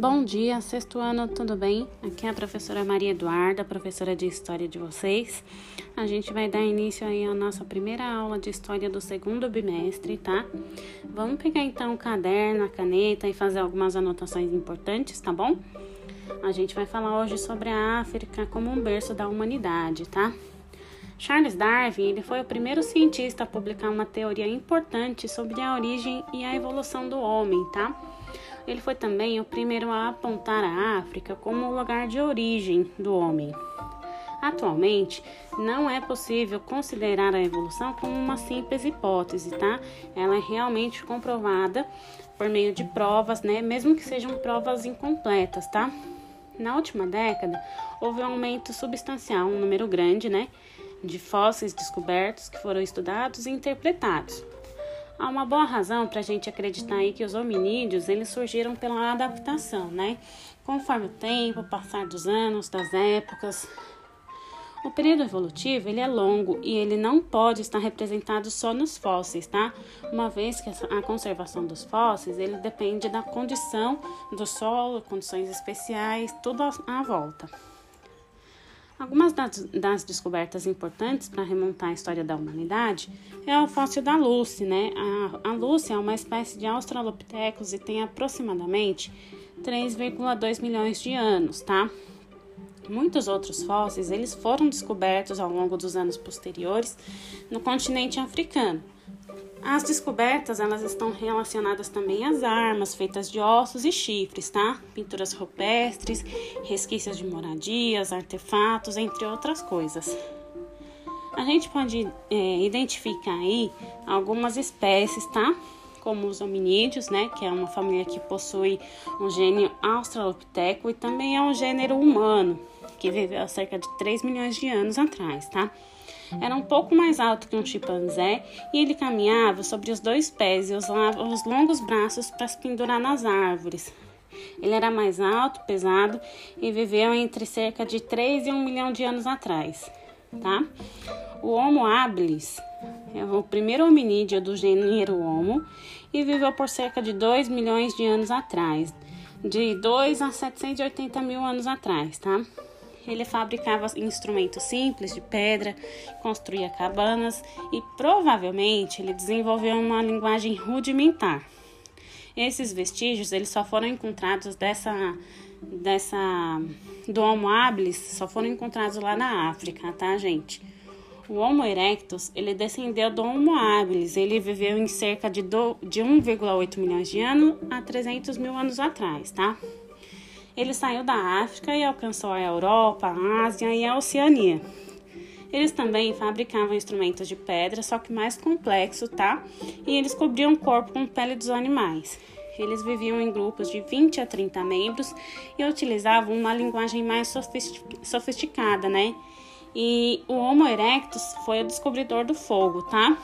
Bom dia, sexto ano, tudo bem? Aqui é a professora Maria Eduarda, professora de História de vocês. A gente vai dar início aí à nossa primeira aula de História do segundo bimestre, tá? Vamos pegar então o caderno, a caneta e fazer algumas anotações importantes, tá bom? A gente vai falar hoje sobre a África como um berço da humanidade, tá? Charles Darwin ele foi o primeiro cientista a publicar uma teoria importante sobre a origem e a evolução do homem, tá? Ele foi também o primeiro a apontar a África como o lugar de origem do homem. Atualmente, não é possível considerar a evolução como uma simples hipótese, tá? Ela é realmente comprovada por meio de provas, né? Mesmo que sejam provas incompletas, tá? Na última década, houve um aumento substancial, um número grande, né? De fósseis descobertos que foram estudados e interpretados. Há uma boa razão para a gente acreditar aí que os hominídeos eles surgiram pela adaptação, né? Conforme o tempo, o passar dos anos, das épocas. O período evolutivo ele é longo e ele não pode estar representado só nos fósseis, tá? Uma vez que a conservação dos fósseis ele depende da condição do solo, condições especiais, tudo à volta. Algumas das, das descobertas importantes para remontar a história da humanidade é o fóssil da Lucy, né? A, a Lucy é uma espécie de Australopithecus e tem aproximadamente 3,2 milhões de anos, tá? Muitos outros fósseis eles foram descobertos ao longo dos anos posteriores no continente africano. As descobertas elas estão relacionadas também às armas feitas de ossos e chifres, tá? Pinturas rupestres, resquícios de moradias, artefatos, entre outras coisas. A gente pode é, identificar aí algumas espécies, tá? Como os hominídeos, né? Que é uma família que possui um gênero australopiteco e também é um gênero humano, que viveu há cerca de 3 milhões de anos atrás, tá? Era um pouco mais alto que um chimpanzé e ele caminhava sobre os dois pés e usava os longos braços para se pendurar nas árvores. Ele era mais alto, pesado e viveu entre cerca de 3 e 1 milhão de anos atrás, tá? O Homo habilis é o primeiro hominídeo do gênero Homo e viveu por cerca de 2 milhões de anos atrás, de 2 a 780 mil anos atrás, tá? Ele fabricava instrumentos simples de pedra, construía cabanas e provavelmente ele desenvolveu uma linguagem rudimentar. Esses vestígios eles só foram encontrados dessa dessa do Homo habilis, só foram encontrados lá na África, tá, gente? O Homo erectus, ele descendeu do Homo habilis, ele viveu em cerca de, de 1,8 milhões de anos a 300 mil anos atrás, tá? Ele saiu da África e alcançou a Europa, a Ásia e a Oceania. Eles também fabricavam instrumentos de pedra, só que mais complexo, tá? E eles cobriam o corpo com pele dos animais. Eles viviam em grupos de 20 a 30 membros e utilizavam uma linguagem mais sofisticada, né? E o Homo erectus foi o descobridor do fogo, tá?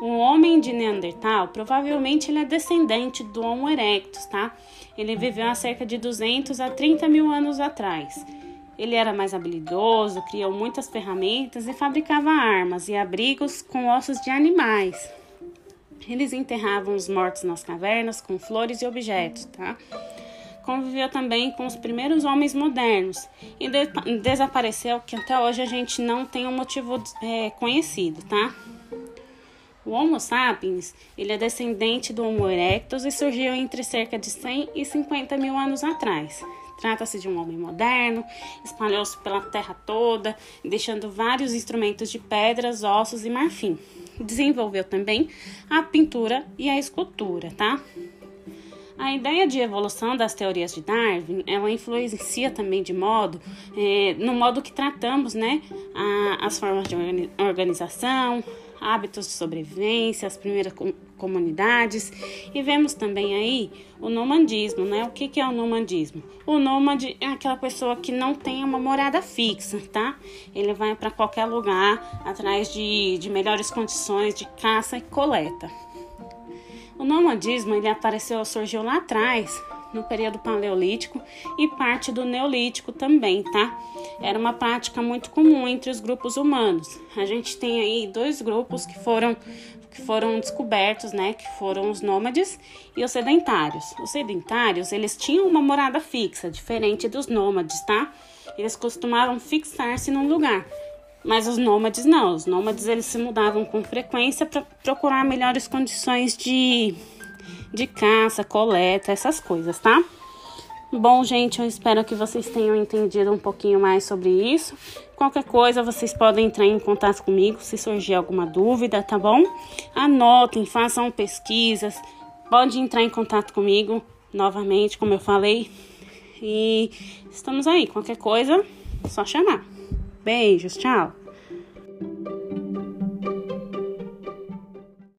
Um homem de Neandertal, provavelmente ele é descendente do Homo erectus, tá? Ele viveu há cerca de 200 a 30 mil anos atrás. Ele era mais habilidoso, criou muitas ferramentas e fabricava armas e abrigos com ossos de animais. Eles enterravam os mortos nas cavernas com flores e objetos, tá? Conviveu também com os primeiros homens modernos e de desapareceu, que até hoje a gente não tem um motivo é, conhecido, tá? O Homo sapiens ele é descendente do Homo erectus e surgiu entre cerca de 100 e 50 mil anos atrás. Trata-se de um homem moderno, espalhou-se pela terra toda, deixando vários instrumentos de pedras, ossos e marfim. Desenvolveu também a pintura e a escultura, tá? A ideia de evolução das teorias de Darwin, ela influencia também de modo, é, no modo que tratamos, né, a, as formas de organização, hábitos de sobrevivência, as primeiras comunidades e vemos também aí o nomadismo, né? O que, que é o nomadismo? O nômade é aquela pessoa que não tem uma morada fixa, tá? Ele vai para qualquer lugar atrás de, de melhores condições de caça e coleta. O nomadismo ele apareceu, surgiu lá atrás no período paleolítico e parte do neolítico também, tá? Era uma prática muito comum entre os grupos humanos. A gente tem aí dois grupos que foram que foram descobertos, né, que foram os nômades e os sedentários. Os sedentários, eles tinham uma morada fixa, diferente dos nômades, tá? Eles costumavam fixar-se num lugar. Mas os nômades não, os nômades eles se mudavam com frequência para procurar melhores condições de, de caça, coleta, essas coisas, tá? Bom, gente, eu espero que vocês tenham entendido um pouquinho mais sobre isso. Qualquer coisa, vocês podem entrar em contato comigo se surgir alguma dúvida, tá bom? Anotem, façam pesquisas, pode entrar em contato comigo novamente, como eu falei. E estamos aí, qualquer coisa, só chamar. Beijos, tchau!